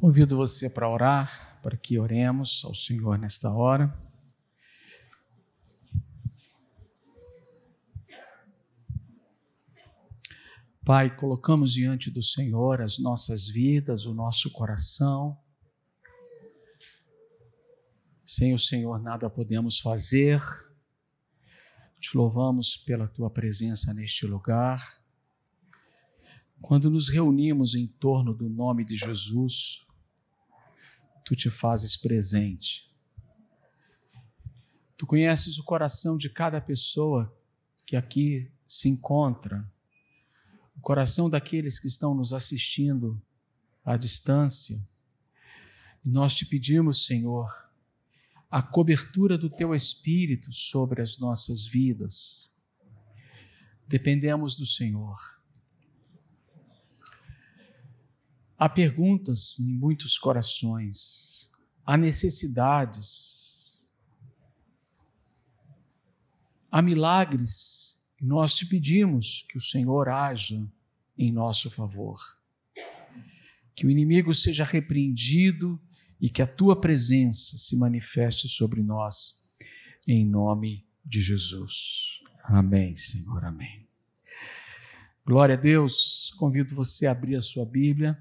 Convido você para orar, para que oremos ao Senhor nesta hora. Pai, colocamos diante do Senhor as nossas vidas, o nosso coração. Sem o Senhor nada podemos fazer. Te louvamos pela tua presença neste lugar. Quando nos reunimos em torno do nome de Jesus, tu te fazes presente. Tu conheces o coração de cada pessoa que aqui se encontra, o coração daqueles que estão nos assistindo à distância. E nós te pedimos, Senhor, a cobertura do teu Espírito sobre as nossas vidas. Dependemos do Senhor. Há perguntas em muitos corações, há necessidades, há milagres. Nós te pedimos que o Senhor haja em nosso favor, que o inimigo seja repreendido e que a tua presença se manifeste sobre nós, em nome de Jesus. Amém, Senhor, amém. Glória a Deus, convido você a abrir a sua Bíblia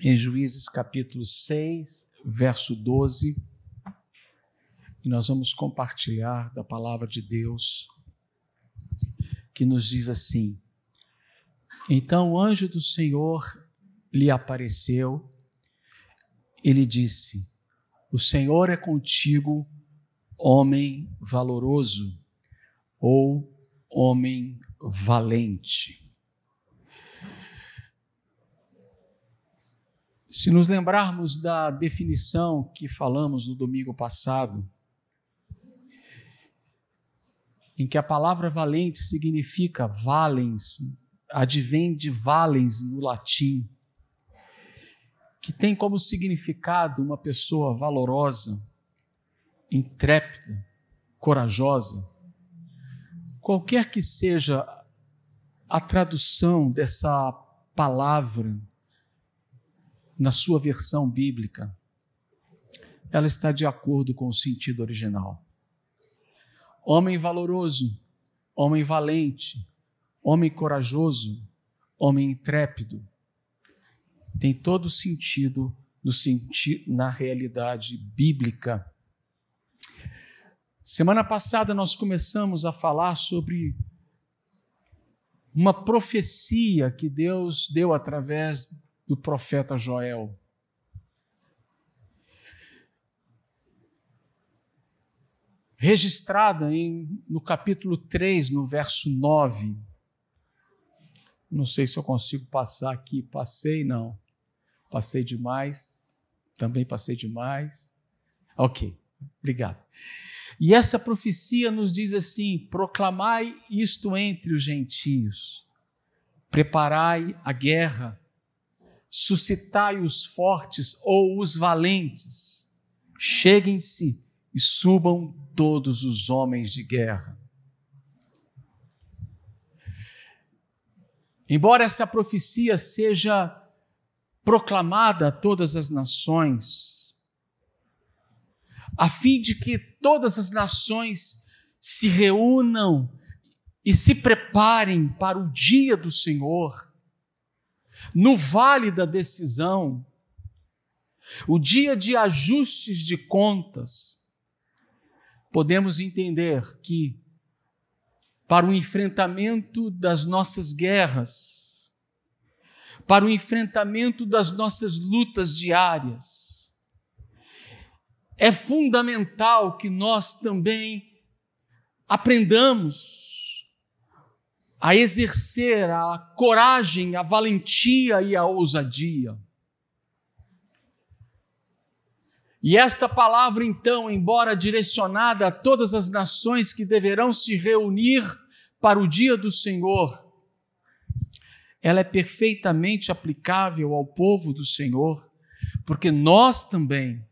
em Juízes capítulo 6, verso 12, e nós vamos compartilhar da palavra de Deus, que nos diz assim: Então o anjo do Senhor lhe apareceu, ele disse: O Senhor é contigo, homem valoroso, ou homem valente. Se nos lembrarmos da definição que falamos no domingo passado, em que a palavra valente significa valens, advém de valens no latim, que tem como significado uma pessoa valorosa, intrépida, corajosa. Qualquer que seja a tradução dessa palavra na sua versão bíblica, ela está de acordo com o sentido original. Homem valoroso, homem valente, homem corajoso, homem intrépido, tem todo sentido no senti na realidade bíblica. Semana passada nós começamos a falar sobre uma profecia que Deus deu através do profeta Joel. Registrada em, no capítulo 3, no verso 9. Não sei se eu consigo passar aqui. Passei, não. Passei demais. Também passei demais. Ok, obrigado. E essa profecia nos diz assim: proclamai isto entre os gentios, preparai a guerra, suscitai os fortes ou os valentes, cheguem-se e subam todos os homens de guerra. Embora essa profecia seja proclamada a todas as nações, a fim de que todas as nações se reúnam e se preparem para o dia do Senhor, no vale da decisão, o dia de ajustes de contas, podemos entender que, para o enfrentamento das nossas guerras, para o enfrentamento das nossas lutas diárias, é fundamental que nós também aprendamos a exercer a coragem, a valentia e a ousadia. E esta palavra, então, embora direcionada a todas as nações que deverão se reunir para o dia do Senhor, ela é perfeitamente aplicável ao povo do Senhor, porque nós também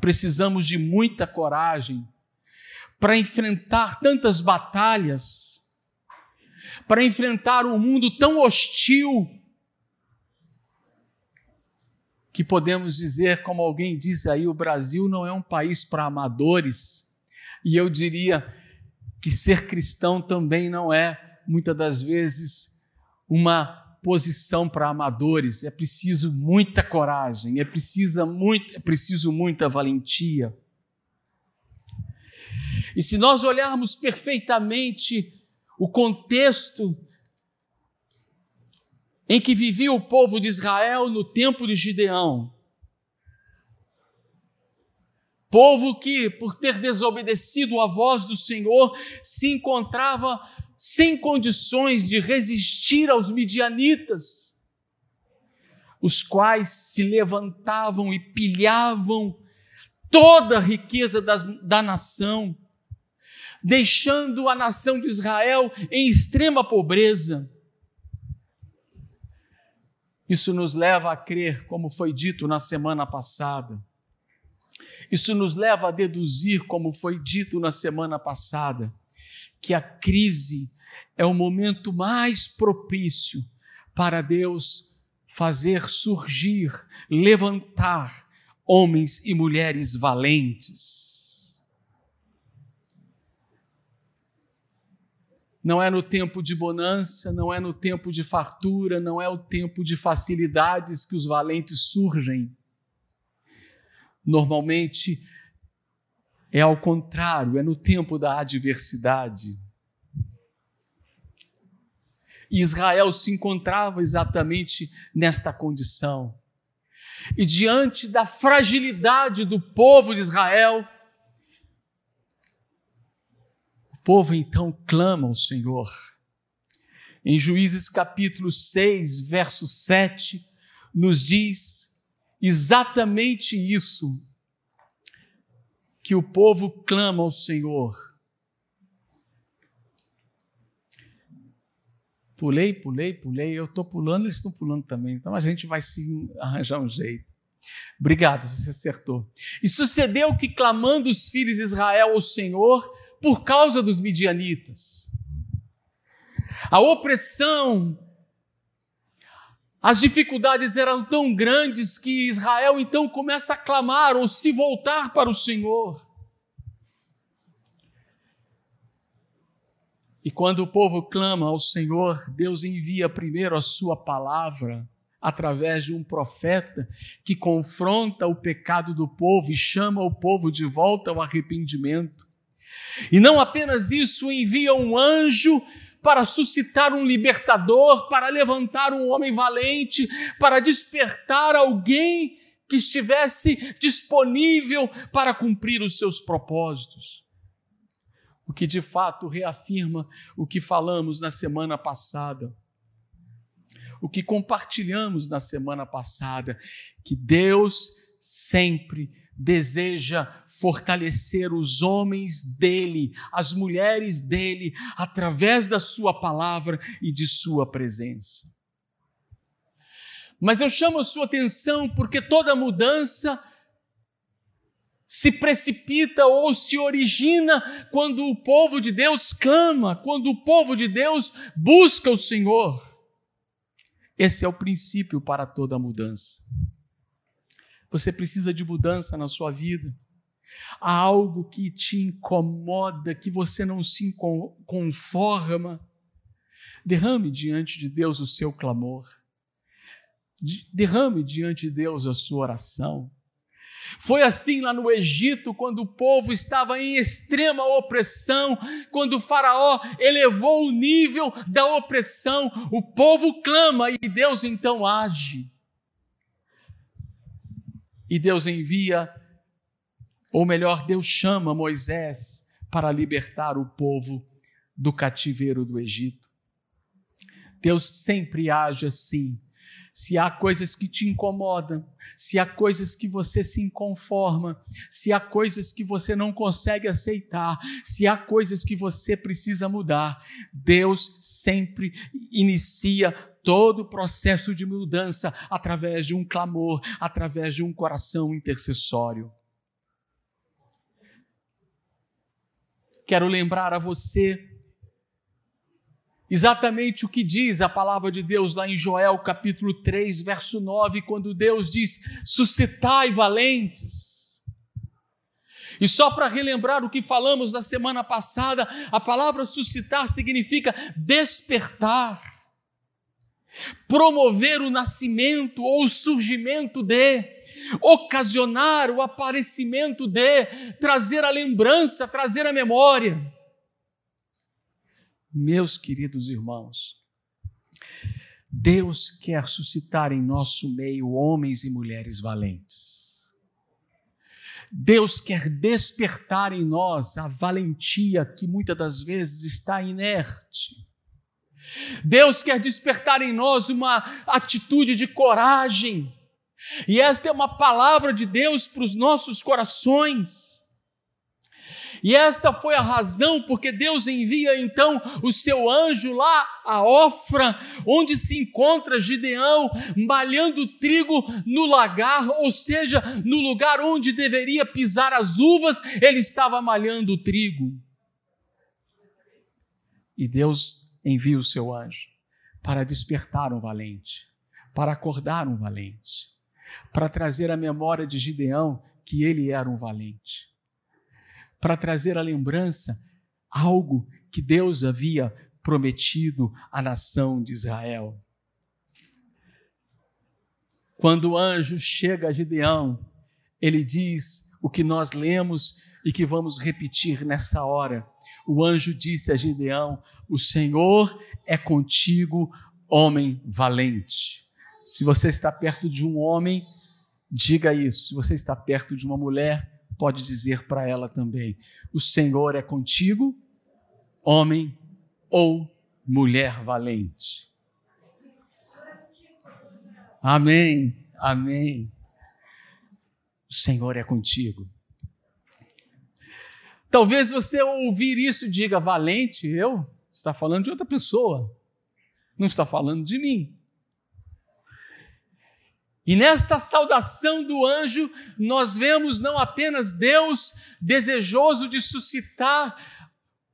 precisamos de muita coragem para enfrentar tantas batalhas para enfrentar um mundo tão hostil, que podemos dizer, como alguém diz aí, o Brasil não é um país para amadores. E eu diria que ser cristão também não é, muitas das vezes, uma posição para amadores. É preciso muita coragem, é preciso, muito, é preciso muita valentia. E se nós olharmos perfeitamente o contexto em que vivia o povo de Israel no tempo de Gideão, povo que, por ter desobedecido a voz do Senhor, se encontrava sem condições de resistir aos midianitas, os quais se levantavam e pilhavam toda a riqueza das, da nação, deixando a nação de Israel em extrema pobreza. Isso nos leva a crer, como foi dito na semana passada. Isso nos leva a deduzir, como foi dito na semana passada, que a crise é o momento mais propício para Deus fazer surgir, levantar homens e mulheres valentes. Não é no tempo de bonança, não é no tempo de fartura, não é o tempo de facilidades que os valentes surgem. Normalmente é ao contrário, é no tempo da adversidade. E Israel se encontrava exatamente nesta condição. E diante da fragilidade do povo de Israel, o povo então clama ao Senhor. Em Juízes capítulo 6, verso 7, nos diz exatamente isso que o povo clama ao Senhor. Pulei, pulei, pulei, eu estou pulando, eles estão pulando também, então a gente vai se arranjar um jeito. Obrigado, você acertou. E sucedeu que, clamando os filhos de Israel ao Senhor, por causa dos midianitas, a opressão, as dificuldades eram tão grandes que Israel então começa a clamar ou se voltar para o Senhor. E quando o povo clama ao Senhor, Deus envia primeiro a sua palavra através de um profeta que confronta o pecado do povo e chama o povo de volta ao arrependimento. E não apenas isso, envia um anjo para suscitar um libertador, para levantar um homem valente, para despertar alguém que estivesse disponível para cumprir os seus propósitos. O que de fato reafirma o que falamos na semana passada, o que compartilhamos na semana passada, que Deus sempre deseja fortalecer os homens dele, as mulheres dele, através da sua palavra e de sua presença. Mas eu chamo a sua atenção porque toda mudança se precipita ou se origina quando o povo de Deus clama, quando o povo de Deus busca o Senhor. Esse é o princípio para toda mudança. Você precisa de mudança na sua vida. Há algo que te incomoda, que você não se conforma. Derrame diante de Deus o seu clamor. Derrame diante de Deus a sua oração. Foi assim lá no Egito, quando o povo estava em extrema opressão, quando o Faraó elevou o nível da opressão, o povo clama e Deus então age. E Deus envia, ou melhor, Deus chama Moisés para libertar o povo do cativeiro do Egito. Deus sempre age assim. Se há coisas que te incomodam, se há coisas que você se inconforma, se há coisas que você não consegue aceitar, se há coisas que você precisa mudar, Deus sempre inicia todo o processo de mudança através de um clamor, através de um coração intercessório. Quero lembrar a você Exatamente o que diz a palavra de Deus lá em Joel capítulo 3, verso 9, quando Deus diz: suscitai valentes. E só para relembrar o que falamos na semana passada, a palavra suscitar significa despertar, promover o nascimento ou o surgimento de, ocasionar o aparecimento de, trazer a lembrança, trazer a memória. Meus queridos irmãos, Deus quer suscitar em nosso meio homens e mulheres valentes. Deus quer despertar em nós a valentia que muitas das vezes está inerte. Deus quer despertar em nós uma atitude de coragem. E esta é uma palavra de Deus para os nossos corações. E esta foi a razão porque Deus envia então o seu anjo lá a Ofra, onde se encontra Gideão malhando trigo no lagar, ou seja, no lugar onde deveria pisar as uvas, ele estava malhando trigo. E Deus envia o seu anjo para despertar um valente, para acordar um valente, para trazer a memória de Gideão que ele era um valente para trazer à lembrança algo que Deus havia prometido à nação de Israel. Quando o anjo chega a Gideão, ele diz o que nós lemos e que vamos repetir nessa hora. O anjo disse a Gideão: O Senhor é contigo, homem valente. Se você está perto de um homem, diga isso. Se você está perto de uma mulher, pode dizer para ela também: O Senhor é contigo, homem ou mulher valente. Amém, amém. O Senhor é contigo. Talvez você ouvir isso diga, valente, eu? Está falando de outra pessoa, não está falando de mim. E nessa saudação do anjo, nós vemos não apenas Deus desejoso de suscitar,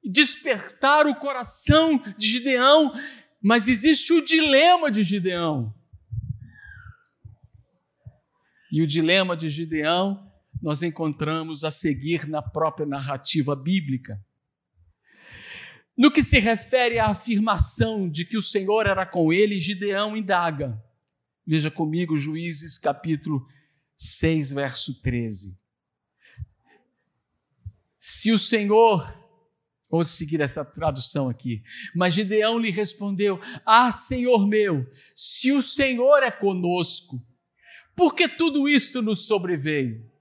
despertar o coração de Gideão, mas existe o dilema de Gideão. E o dilema de Gideão nós encontramos a seguir na própria narrativa bíblica. No que se refere à afirmação de que o Senhor era com ele, Gideão indaga: Veja comigo Juízes capítulo 6, verso 13. Se o Senhor, vou seguir essa tradução aqui, mas Gideão lhe respondeu: Ah, Senhor meu, se o Senhor é conosco, por que tudo isto nos sobreveio?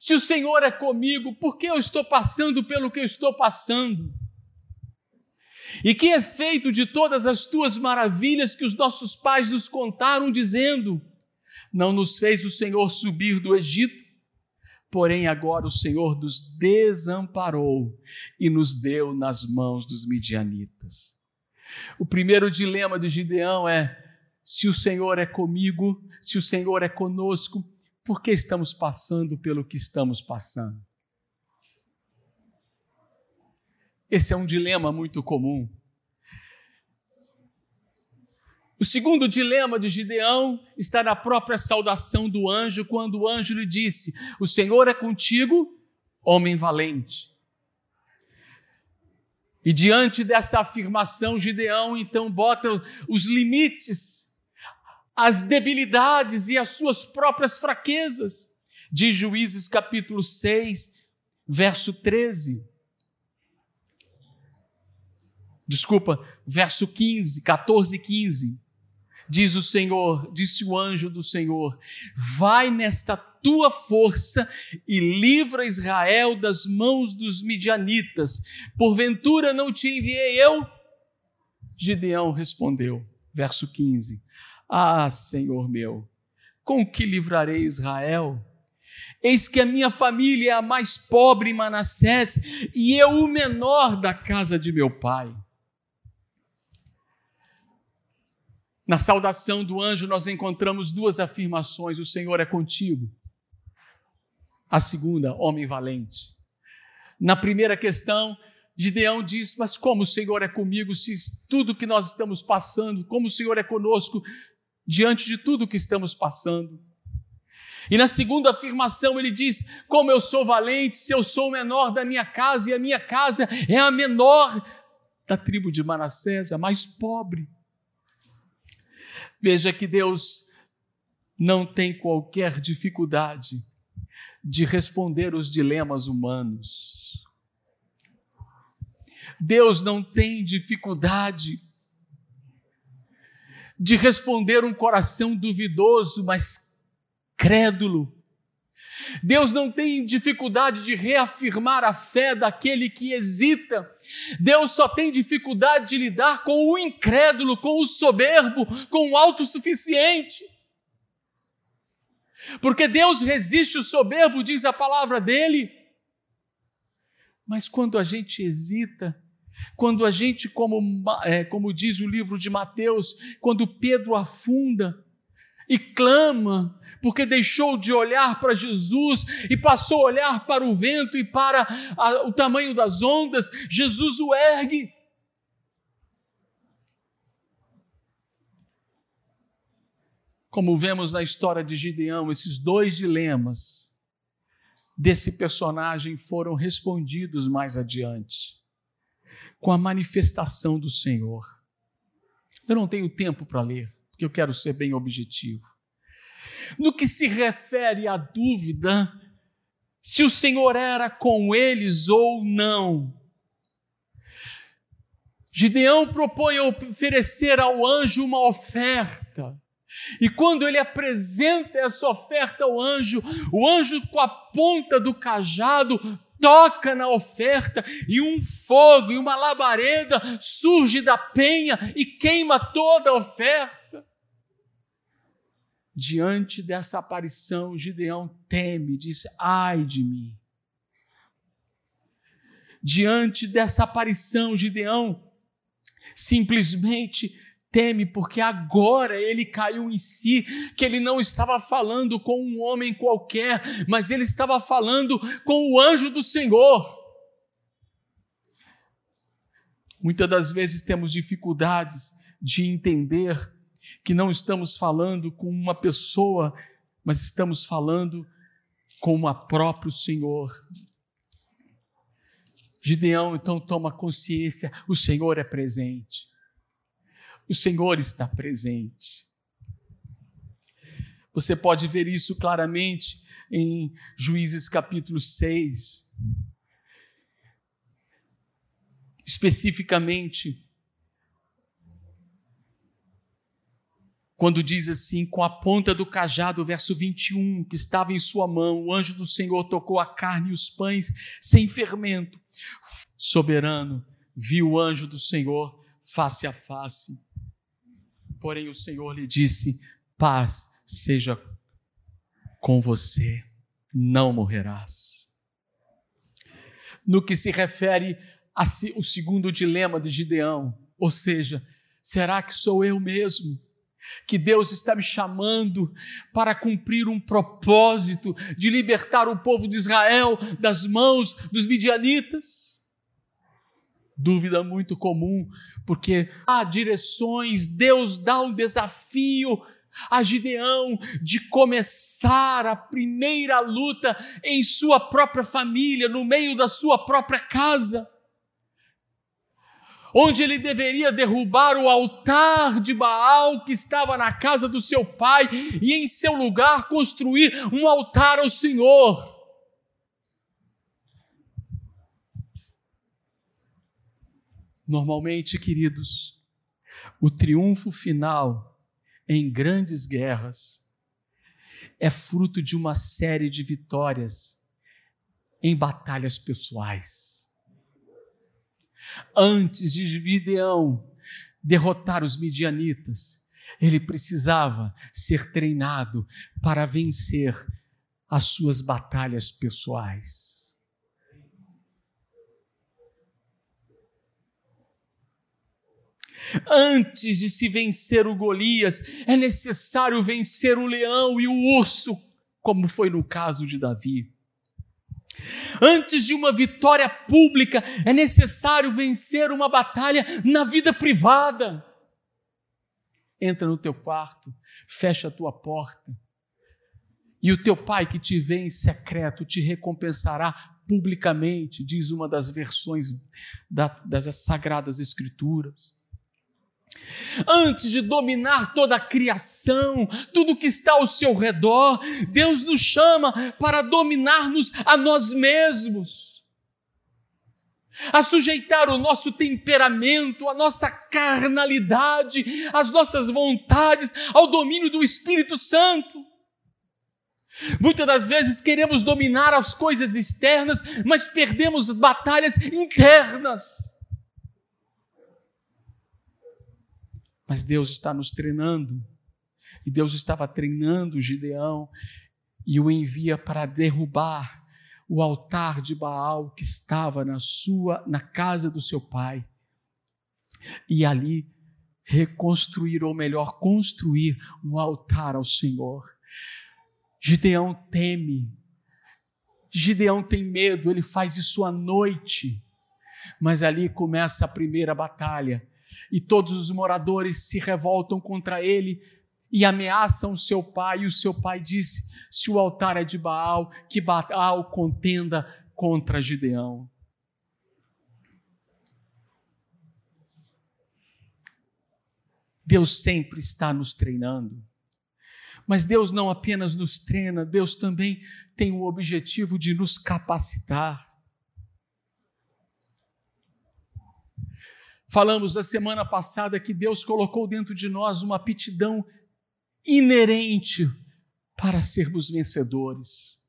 Se o Senhor é comigo, por que eu estou passando pelo que eu estou passando? E que é feito de todas as tuas maravilhas que os nossos pais nos contaram, dizendo: Não nos fez o Senhor subir do Egito, porém agora o Senhor nos desamparou e nos deu nas mãos dos midianitas. O primeiro dilema de Gideão é: se o Senhor é comigo, se o Senhor é conosco, por que estamos passando pelo que estamos passando? Esse é um dilema muito comum. O segundo dilema de Gideão está na própria saudação do anjo, quando o anjo lhe disse: O Senhor é contigo, homem valente. E diante dessa afirmação, Gideão então bota os limites, as debilidades e as suas próprias fraquezas. De Juízes capítulo 6, verso 13. desculpa, verso 15, 14 e 15. Diz o Senhor, disse o anjo do Senhor: Vai nesta tua força e livra Israel das mãos dos midianitas. Porventura não te enviei eu? Gideão respondeu, verso 15: Ah, Senhor meu, com que livrarei Israel? Eis que a minha família é a mais pobre em Manassés e eu o menor da casa de meu pai. Na saudação do anjo, nós encontramos duas afirmações: o Senhor é contigo. A segunda, homem valente. Na primeira questão, Gideão diz: Mas como o Senhor é comigo, se tudo que nós estamos passando, como o Senhor é conosco diante de tudo que estamos passando. E na segunda afirmação ele diz: Como eu sou valente, se eu sou o menor da minha casa, e a minha casa é a menor da tribo de Manassés, a mais pobre. Veja que Deus não tem qualquer dificuldade de responder os dilemas humanos. Deus não tem dificuldade de responder um coração duvidoso, mas crédulo. Deus não tem dificuldade de reafirmar a fé daquele que hesita. Deus só tem dificuldade de lidar com o incrédulo, com o soberbo, com o autossuficiente. Porque Deus resiste o soberbo, diz a palavra dele. Mas quando a gente hesita, quando a gente, como, é, como diz o livro de Mateus, quando Pedro afunda e clama, porque deixou de olhar para Jesus e passou a olhar para o vento e para a, o tamanho das ondas, Jesus o ergue. Como vemos na história de Gideão, esses dois dilemas desse personagem foram respondidos mais adiante, com a manifestação do Senhor. Eu não tenho tempo para ler, porque eu quero ser bem objetivo. No que se refere à dúvida se o Senhor era com eles ou não, Gideão propõe oferecer ao anjo uma oferta. E quando ele apresenta essa oferta ao anjo, o anjo, com a ponta do cajado, toca na oferta e um fogo e uma labareda surge da penha e queima toda a oferta. Diante dessa aparição, Gideão teme, diz: Ai de mim. Diante dessa aparição, Gideão simplesmente teme, porque agora ele caiu em si, que ele não estava falando com um homem qualquer, mas ele estava falando com o anjo do Senhor. Muitas das vezes temos dificuldades de entender que não estamos falando com uma pessoa, mas estamos falando com o próprio Senhor. Gideão então toma consciência: o Senhor é presente. O Senhor está presente. Você pode ver isso claramente em Juízes capítulo 6. Especificamente, quando diz assim, com a ponta do cajado, verso 21, que estava em sua mão, o anjo do Senhor tocou a carne e os pães sem fermento. Soberano, viu o anjo do Senhor face a face Porém, o Senhor lhe disse: Paz seja com você, não morrerás. No que se refere ao segundo dilema de Gideão, ou seja, será que sou eu mesmo? Que Deus está me chamando para cumprir um propósito de libertar o povo de Israel das mãos dos midianitas? Dúvida muito comum, porque há direções, Deus dá um desafio a Gideão de começar a primeira luta em sua própria família, no meio da sua própria casa. Onde ele deveria derrubar o altar de Baal que estava na casa do seu pai e em seu lugar construir um altar ao Senhor. Normalmente, queridos, o triunfo final em grandes guerras é fruto de uma série de vitórias em batalhas pessoais. Antes de Gideão derrotar os midianitas, ele precisava ser treinado para vencer as suas batalhas pessoais. Antes de se vencer o Golias, é necessário vencer o leão e o urso, como foi no caso de Davi. Antes de uma vitória pública, é necessário vencer uma batalha na vida privada. Entra no teu quarto, fecha a tua porta, e o teu pai que te vê em secreto te recompensará publicamente, diz uma das versões das Sagradas Escrituras. Antes de dominar toda a criação, tudo que está ao seu redor, Deus nos chama para dominar-nos a nós mesmos, a sujeitar o nosso temperamento, a nossa carnalidade, as nossas vontades ao domínio do Espírito Santo. Muitas das vezes queremos dominar as coisas externas, mas perdemos batalhas internas. Mas Deus está nos treinando. E Deus estava treinando Gideão e o envia para derrubar o altar de Baal que estava na sua na casa do seu pai. E ali reconstruir ou melhor construir um altar ao Senhor. Gideão teme. Gideão tem medo, ele faz isso à noite. Mas ali começa a primeira batalha e todos os moradores se revoltam contra ele e ameaçam seu pai, e o seu pai disse: Se o altar é de Baal, que Baal contenda contra Gideão. Deus sempre está nos treinando. Mas Deus não apenas nos treina, Deus também tem o objetivo de nos capacitar. Falamos da semana passada que Deus colocou dentro de nós uma aptidão inerente para sermos vencedores.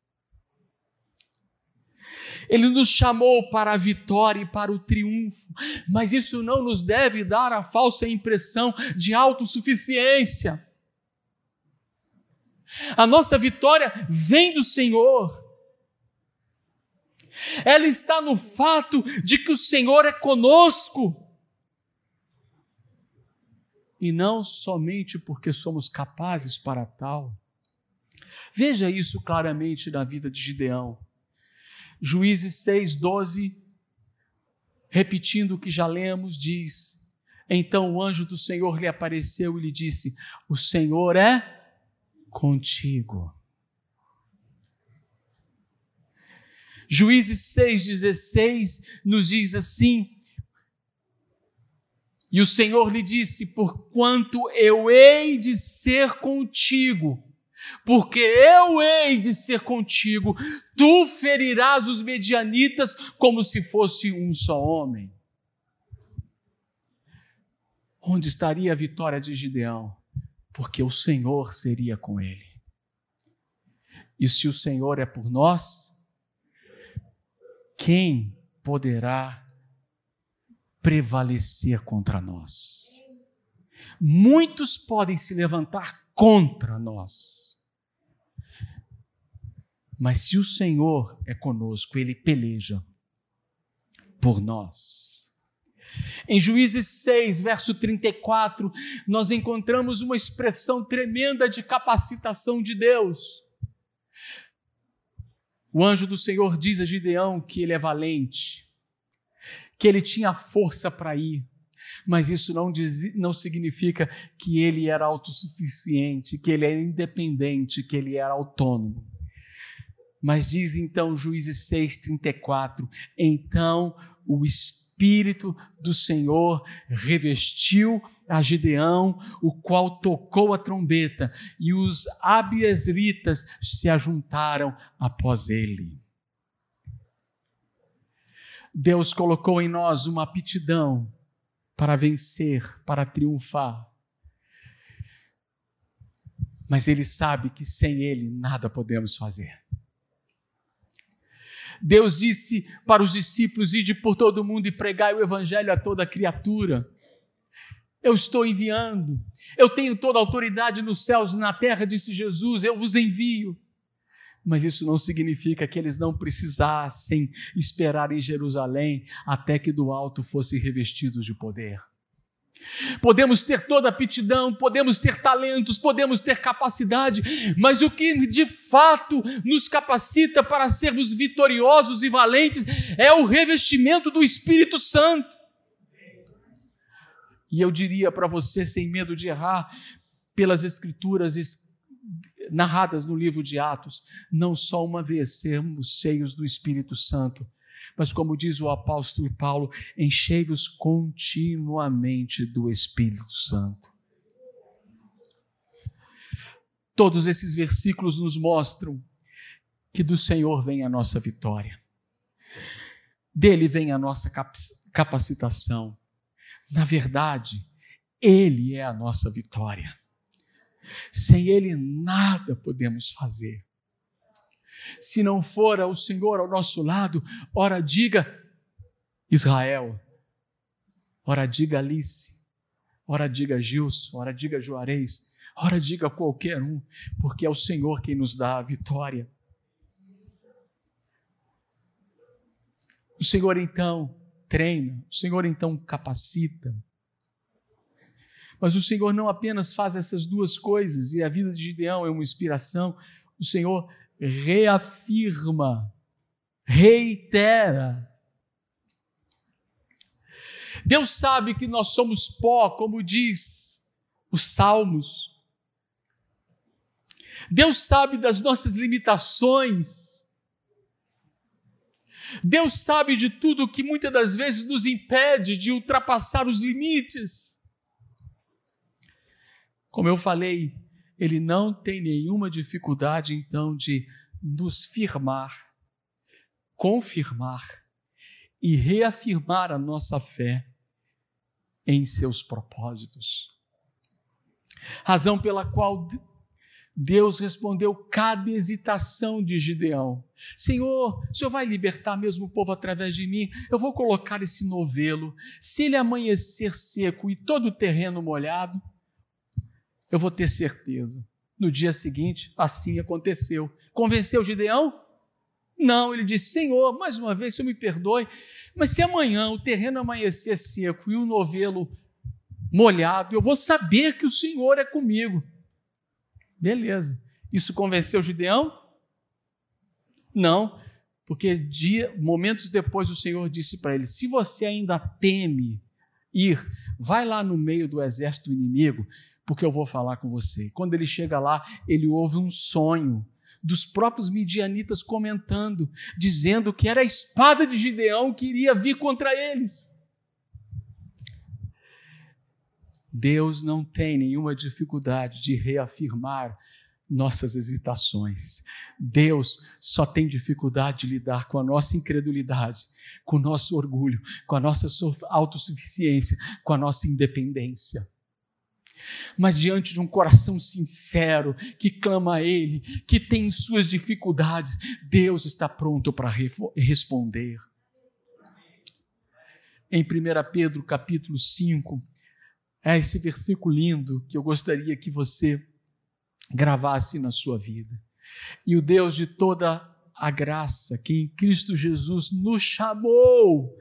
Ele nos chamou para a vitória e para o triunfo, mas isso não nos deve dar a falsa impressão de autossuficiência. A nossa vitória vem do Senhor. Ela está no fato de que o Senhor é conosco e não somente porque somos capazes para tal. Veja isso claramente na vida de Gideão. Juízes 6, 12, repetindo o que já lemos, diz: Então o anjo do Senhor lhe apareceu e lhe disse: O Senhor é contigo. Juízes 6,16 nos diz assim: e o Senhor lhe disse: Porquanto eu hei de ser contigo, porque eu hei de ser contigo, tu ferirás os medianitas como se fosse um só homem. Onde estaria a vitória de Gideão? Porque o Senhor seria com ele. E se o Senhor é por nós, quem poderá prevalecer contra nós. Muitos podem se levantar contra nós. Mas se o Senhor é conosco, ele peleja por nós. Em Juízes 6, verso 34, nós encontramos uma expressão tremenda de capacitação de Deus. O anjo do Senhor diz a Gideão que ele é valente, que ele tinha força para ir, mas isso não, diz, não significa que ele era autossuficiente, que ele era independente, que ele era autônomo. Mas diz então Juízes 6,34: então o Espírito do Senhor revestiu a Gideão, o qual tocou a trombeta, e os abiesritas se ajuntaram após ele. Deus colocou em nós uma aptidão para vencer, para triunfar. Mas Ele sabe que sem Ele nada podemos fazer. Deus disse para os discípulos: Ide por todo mundo e pregai o Evangelho a toda criatura. Eu estou enviando, eu tenho toda a autoridade nos céus e na terra, disse Jesus, eu vos envio. Mas isso não significa que eles não precisassem esperar em Jerusalém até que do alto fossem revestidos de poder. Podemos ter toda aptidão, podemos ter talentos, podemos ter capacidade, mas o que de fato nos capacita para sermos vitoriosos e valentes é o revestimento do Espírito Santo. E eu diria para você, sem medo de errar, pelas Escrituras narradas no livro de Atos, não só uma vez sermos cheios do Espírito Santo, mas como diz o apóstolo Paulo, enchei-vos continuamente do Espírito Santo. Todos esses versículos nos mostram que do Senhor vem a nossa vitória, dele vem a nossa capacitação. Na verdade, Ele é a nossa vitória. Sem Ele, nada podemos fazer. Se não for o Senhor ao nosso lado, ora diga Israel, ora diga Alice, ora diga Gilson, ora diga Juarez, ora diga qualquer um, porque é o Senhor quem nos dá a vitória. O Senhor então treina, o Senhor então capacita. Mas o Senhor não apenas faz essas duas coisas, e a vida de Gideão é uma inspiração, o Senhor reafirma, reitera. Deus sabe que nós somos pó, como diz os Salmos. Deus sabe das nossas limitações. Deus sabe de tudo que muitas das vezes nos impede de ultrapassar os limites. Como eu falei, ele não tem nenhuma dificuldade, então, de nos firmar, confirmar e reafirmar a nossa fé em seus propósitos. Razão pela qual Deus respondeu cada hesitação de Gideão. Senhor, o Senhor vai libertar mesmo o povo através de mim? Eu vou colocar esse novelo. Se ele amanhecer seco e todo o terreno molhado, eu vou ter certeza. No dia seguinte, assim aconteceu. Convenceu Gideão? Não, ele disse: Senhor, mais uma vez, Senhor me perdoe, mas se amanhã o terreno amanhecer seco e o novelo molhado, eu vou saber que o Senhor é comigo. Beleza. Isso convenceu Gideão? Não, porque dia, momentos depois o Senhor disse para ele: Se você ainda teme ir, vai lá no meio do exército inimigo porque eu vou falar com você. Quando ele chega lá, ele ouve um sonho dos próprios midianitas comentando, dizendo que era a espada de Gideão que iria vir contra eles. Deus não tem nenhuma dificuldade de reafirmar nossas hesitações. Deus só tem dificuldade de lidar com a nossa incredulidade, com o nosso orgulho, com a nossa autossuficiência, com a nossa independência. Mas diante de um coração sincero que clama a Ele, que tem suas dificuldades, Deus está pronto para responder. Em 1 Pedro capítulo 5, é esse versículo lindo que eu gostaria que você gravasse na sua vida. E o Deus de toda a graça, que em Cristo Jesus nos chamou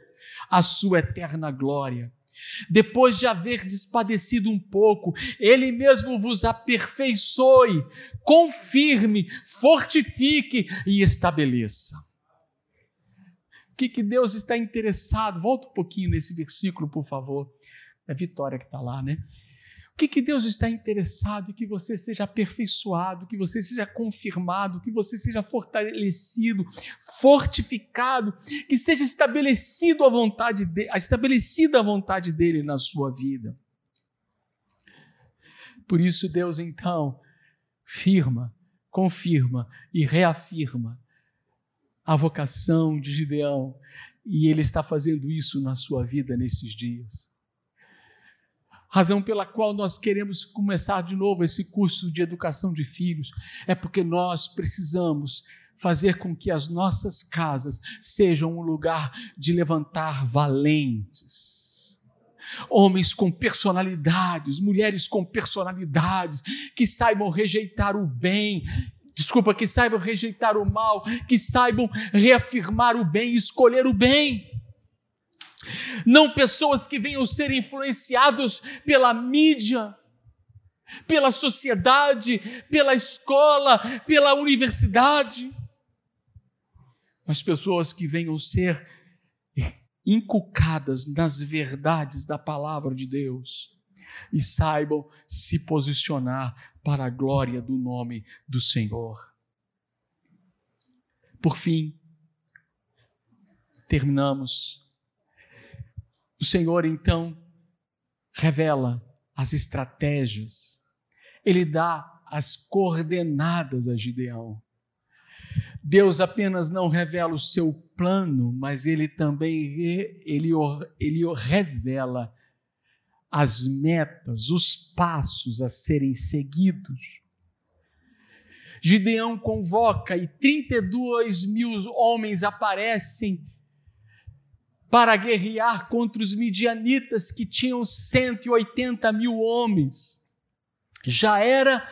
à sua eterna glória, depois de haver despadecido um pouco, Ele mesmo vos aperfeiçoe, confirme, fortifique e estabeleça. O que, que Deus está interessado? Volta um pouquinho nesse versículo, por favor. É Vitória que está lá, né? Que, que Deus está interessado? Que você seja aperfeiçoado, que você seja confirmado, que você seja fortalecido, fortificado, que seja estabelecido a vontade de, estabelecida a vontade dele na sua vida. Por isso, Deus então firma, confirma e reafirma a vocação de Gideão, e ele está fazendo isso na sua vida nesses dias razão pela qual nós queremos começar de novo esse curso de educação de filhos, é porque nós precisamos fazer com que as nossas casas sejam um lugar de levantar valentes. Homens com personalidades, mulheres com personalidades, que saibam rejeitar o bem, desculpa, que saibam rejeitar o mal, que saibam reafirmar o bem escolher o bem. Não pessoas que venham ser influenciados pela mídia, pela sociedade, pela escola, pela universidade, mas pessoas que venham ser inculcadas nas verdades da palavra de Deus e saibam se posicionar para a glória do nome do Senhor. Por fim, terminamos. O Senhor então revela as estratégias, ele dá as coordenadas a Gideão. Deus apenas não revela o seu plano, mas ele também ele, ele revela as metas, os passos a serem seguidos. Gideão convoca e 32 mil homens aparecem para guerrear contra os midianitas que tinham 180 mil homens. Já era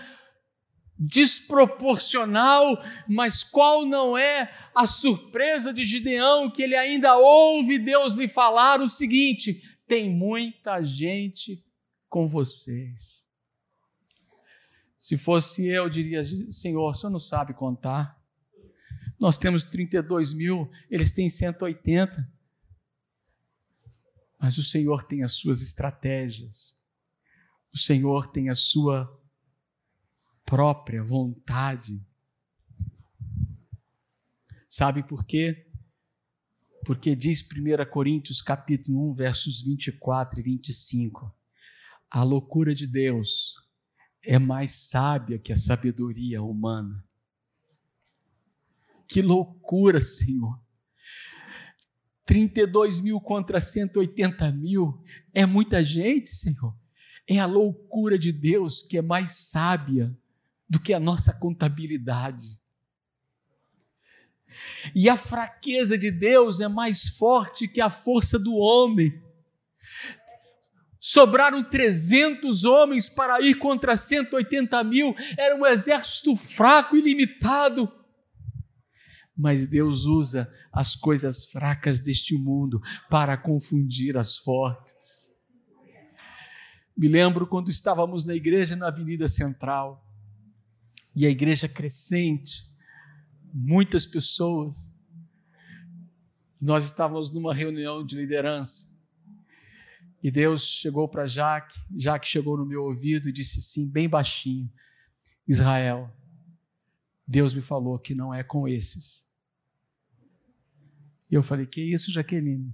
desproporcional, mas qual não é a surpresa de Gideão que ele ainda ouve Deus lhe falar o seguinte: tem muita gente com vocês. Se fosse eu, diria: Senhor, o senhor não sabe contar. Nós temos 32 mil, eles têm 180. Mas o Senhor tem as suas estratégias, o Senhor tem a sua própria vontade. Sabe por quê? Porque diz 1 Coríntios capítulo 1, versos 24 e 25, a loucura de Deus é mais sábia que a sabedoria humana. Que loucura, Senhor! 32 mil contra 180 mil é muita gente, Senhor. É a loucura de Deus que é mais sábia do que a nossa contabilidade. E a fraqueza de Deus é mais forte que a força do homem. Sobraram 300 homens para ir contra 180 mil, era um exército fraco e limitado. Mas Deus usa as coisas fracas deste mundo para confundir as fortes. Me lembro quando estávamos na igreja na Avenida Central e a igreja crescente, muitas pessoas. Nós estávamos numa reunião de liderança e Deus chegou para Jaque, Jaque chegou no meu ouvido e disse assim, bem baixinho: Israel, Deus me falou que não é com esses. E eu falei: Que isso, Jaqueline?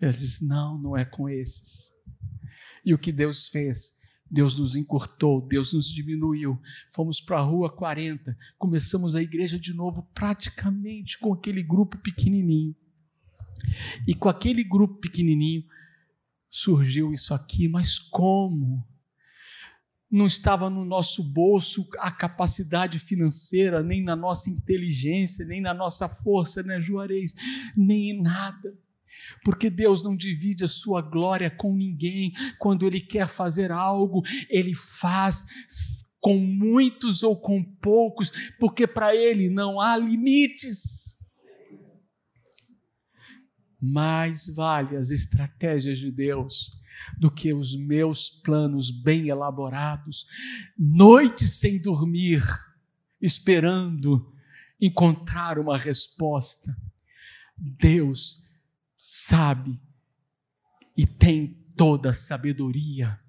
Ele disse: Não, não é com esses. E o que Deus fez? Deus nos encurtou, Deus nos diminuiu. Fomos para a rua 40, começamos a igreja de novo, praticamente com aquele grupo pequenininho. E com aquele grupo pequenininho surgiu isso aqui, mas como? Não estava no nosso bolso a capacidade financeira, nem na nossa inteligência, nem na nossa força, né, Juarez? Nem em nada porque Deus não divide a sua glória com ninguém. Quando Ele quer fazer algo, Ele faz com muitos ou com poucos, porque para Ele não há limites. Mais vale as estratégias de Deus do que os meus planos bem elaborados, noites sem dormir, esperando encontrar uma resposta. Deus sabe e tem toda a sabedoria.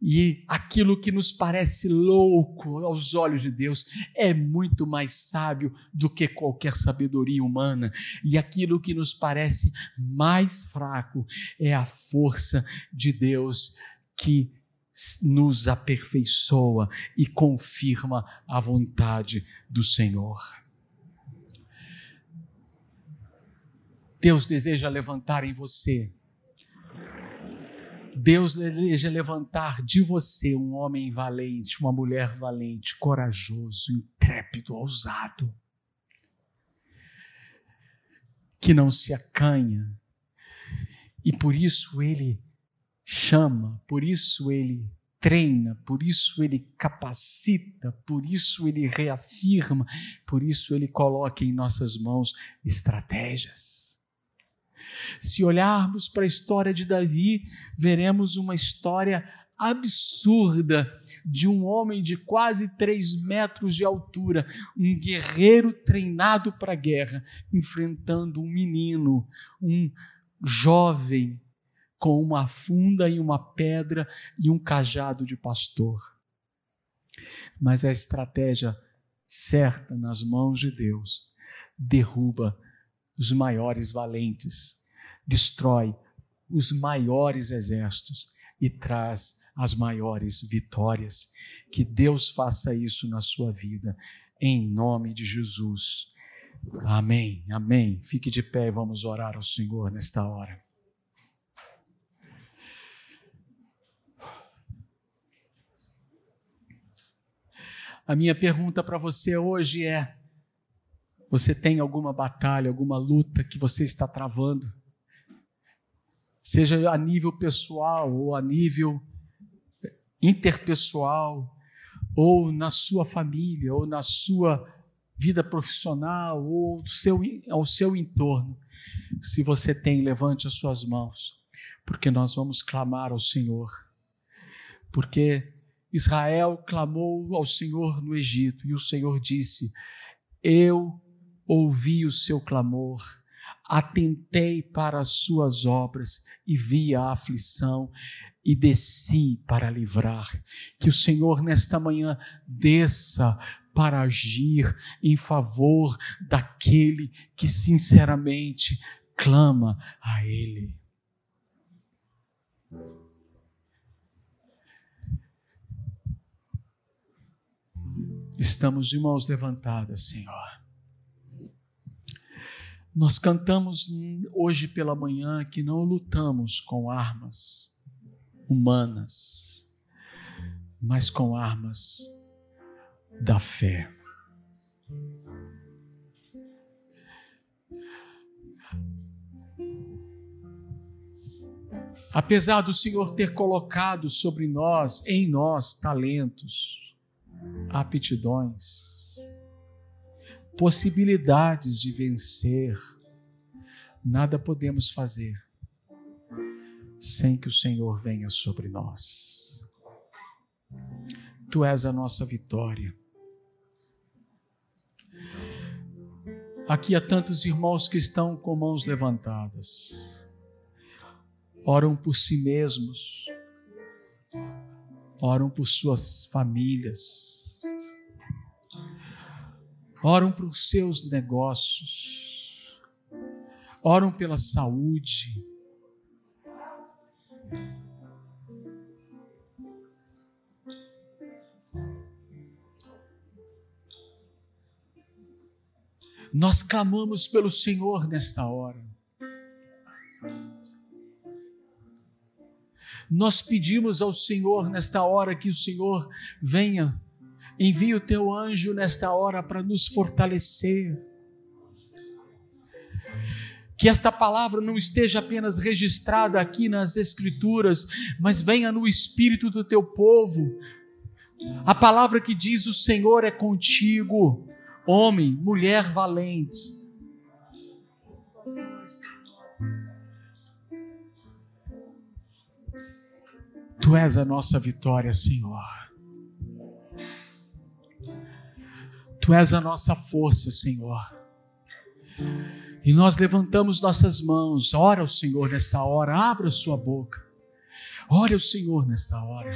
E aquilo que nos parece louco aos olhos de Deus é muito mais sábio do que qualquer sabedoria humana. E aquilo que nos parece mais fraco é a força de Deus que nos aperfeiçoa e confirma a vontade do Senhor. Deus deseja levantar em você. Deus deseja levantar de você um homem valente, uma mulher valente, corajoso, intrépido, ousado, que não se acanha. E por isso ele chama, por isso ele treina, por isso ele capacita, por isso ele reafirma, por isso ele coloca em nossas mãos estratégias Se olharmos para a história de Davi, veremos uma história absurda de um homem de quase três metros de altura, um guerreiro treinado para a guerra, enfrentando um menino, um jovem com uma funda e uma pedra e um cajado de pastor. Mas a estratégia certa nas mãos de Deus derruba os maiores valentes, destrói os maiores exércitos e traz as maiores vitórias. Que Deus faça isso na sua vida, em nome de Jesus. Amém, amém. Fique de pé e vamos orar ao Senhor nesta hora. A minha pergunta para você hoje é: você tem alguma batalha, alguma luta que você está travando? Seja a nível pessoal ou a nível interpessoal, ou na sua família, ou na sua vida profissional, ou seu, ao seu entorno. Se você tem, levante as suas mãos, porque nós vamos clamar ao Senhor. Porque Israel clamou ao Senhor no Egito, e o Senhor disse: Eu ouvi o seu clamor, atentei para as suas obras e vi a aflição e desci para livrar. Que o Senhor, nesta manhã, desça para agir em favor daquele que sinceramente clama a Ele. Estamos de mãos levantadas, Senhor. Nós cantamos hoje pela manhã que não lutamos com armas humanas, mas com armas da fé. Apesar do Senhor ter colocado sobre nós, em nós, talentos, aptidões, possibilidades de vencer, nada podemos fazer sem que o Senhor venha sobre nós. Tu és a nossa vitória. Aqui há tantos irmãos que estão com mãos levantadas, oram por si mesmos, oram por suas famílias, oram por seus negócios, oram pela saúde, nós clamamos pelo Senhor nesta hora. Nós pedimos ao Senhor nesta hora que o Senhor venha, envie o teu anjo nesta hora para nos fortalecer. Que esta palavra não esteja apenas registrada aqui nas Escrituras, mas venha no espírito do teu povo. A palavra que diz: O Senhor é contigo homem, mulher valente. Tu és a nossa vitória, Senhor. Tu és a nossa força, Senhor. E nós levantamos nossas mãos, ora ao Senhor nesta hora, abra sua boca. Ore ao Senhor nesta hora.